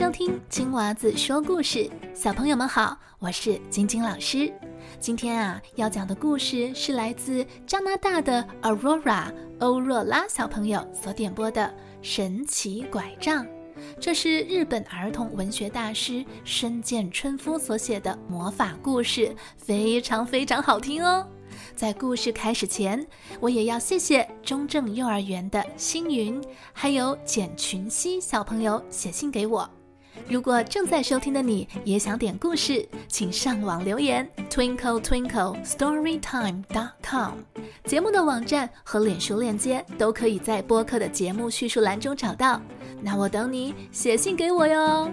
收听金娃子说故事，小朋友们好，我是晶晶老师。今天啊，要讲的故事是来自加拿大的 Aurora 欧若拉小朋友所点播的《神奇拐杖》，这是日本儿童文学大师深见春夫所写的魔法故事，非常非常好听哦。在故事开始前，我也要谢谢中正幼儿园的星云，还有简群熙小朋友写信给我。如果正在收听的你也想点故事，请上网留言 twinkle twinkle storytime dot com。节目的网站和脸书链接都可以在播客的节目叙述栏中找到。那我等你写信给我哟。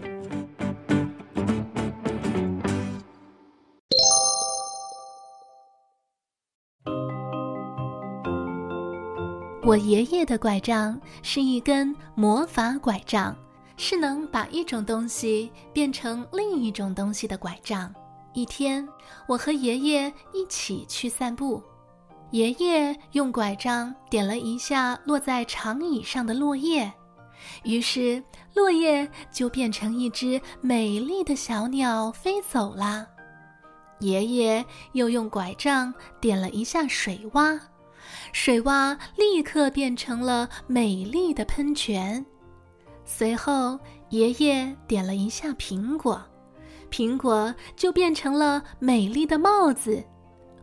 我爷爷的拐杖是一根魔法拐杖，是能把一种东西变成另一种东西的拐杖。一天，我和爷爷一起去散步，爷爷用拐杖点了一下落在长椅上的落叶，于是落叶就变成一只美丽的小鸟飞走了。爷爷又用拐杖点了一下水洼。水洼立刻变成了美丽的喷泉。随后，爷爷点了一下苹果，苹果就变成了美丽的帽子。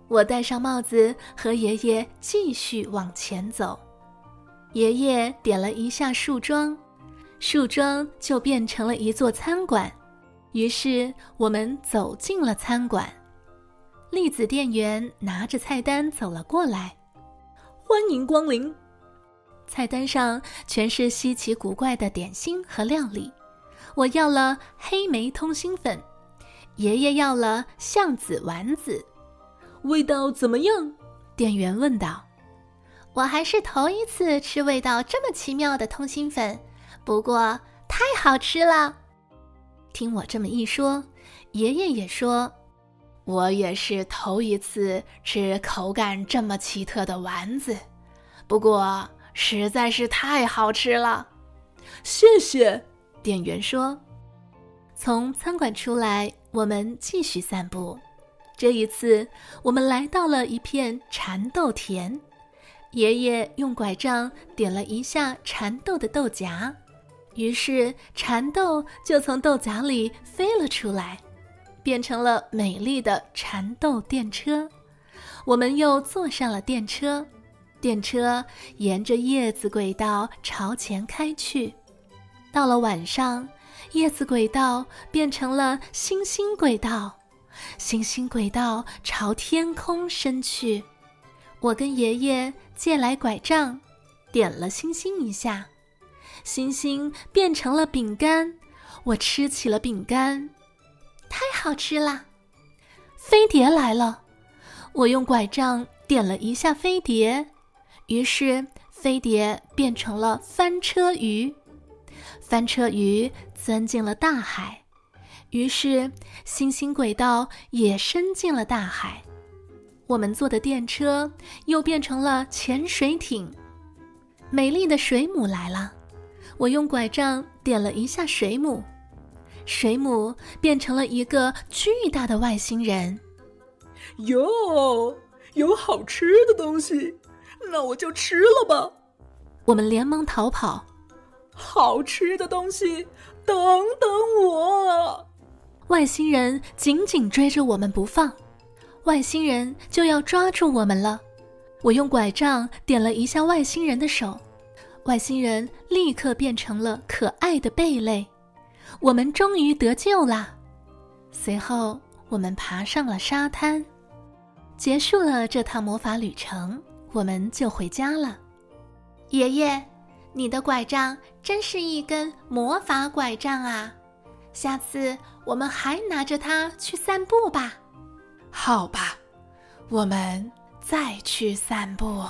我戴上帽子，和爷爷继续往前走。爷爷点了一下树桩，树桩就变成了一座餐馆。于是，我们走进了餐馆。栗子店员拿着菜单走了过来。欢迎光临。菜单上全是稀奇古怪的点心和料理。我要了黑莓通心粉，爷爷要了橡子丸子。味道怎么样？店员问道。我还是头一次吃味道这么奇妙的通心粉，不过太好吃了。听我这么一说，爷爷也说。我也是头一次吃口感这么奇特的丸子，不过实在是太好吃了。谢谢，店员说。从餐馆出来，我们继续散步。这一次，我们来到了一片蚕豆田。爷爷用拐杖点了一下蚕豆的豆荚，于是蚕豆就从豆荚里飞了出来。变成了美丽的蚕豆电车，我们又坐上了电车，电车沿着叶子轨道朝前开去。到了晚上，叶子轨道变成了星星轨道，星星轨道朝天空伸去。我跟爷爷借来拐杖，点了星星一下，星星变成了饼干，我吃起了饼干。太好吃啦！飞碟来了，我用拐杖点了一下飞碟，于是飞碟变成了翻车鱼。翻车鱼钻进了大海，于是星星轨道也伸进了大海。我们坐的电车又变成了潜水艇。美丽的水母来了，我用拐杖点了一下水母。水母变成了一个巨大的外星人。哟，有好吃的东西，那我就吃了吧。我们连忙逃跑。好吃的东西，等等我！外星人紧紧追着我们不放，外星人就要抓住我们了。我用拐杖点了一下外星人的手，外星人立刻变成了可爱的贝类。我们终于得救啦。随后，我们爬上了沙滩，结束了这趟魔法旅程，我们就回家了。爷爷，你的拐杖真是一根魔法拐杖啊！下次我们还拿着它去散步吧。好吧，我们再去散步。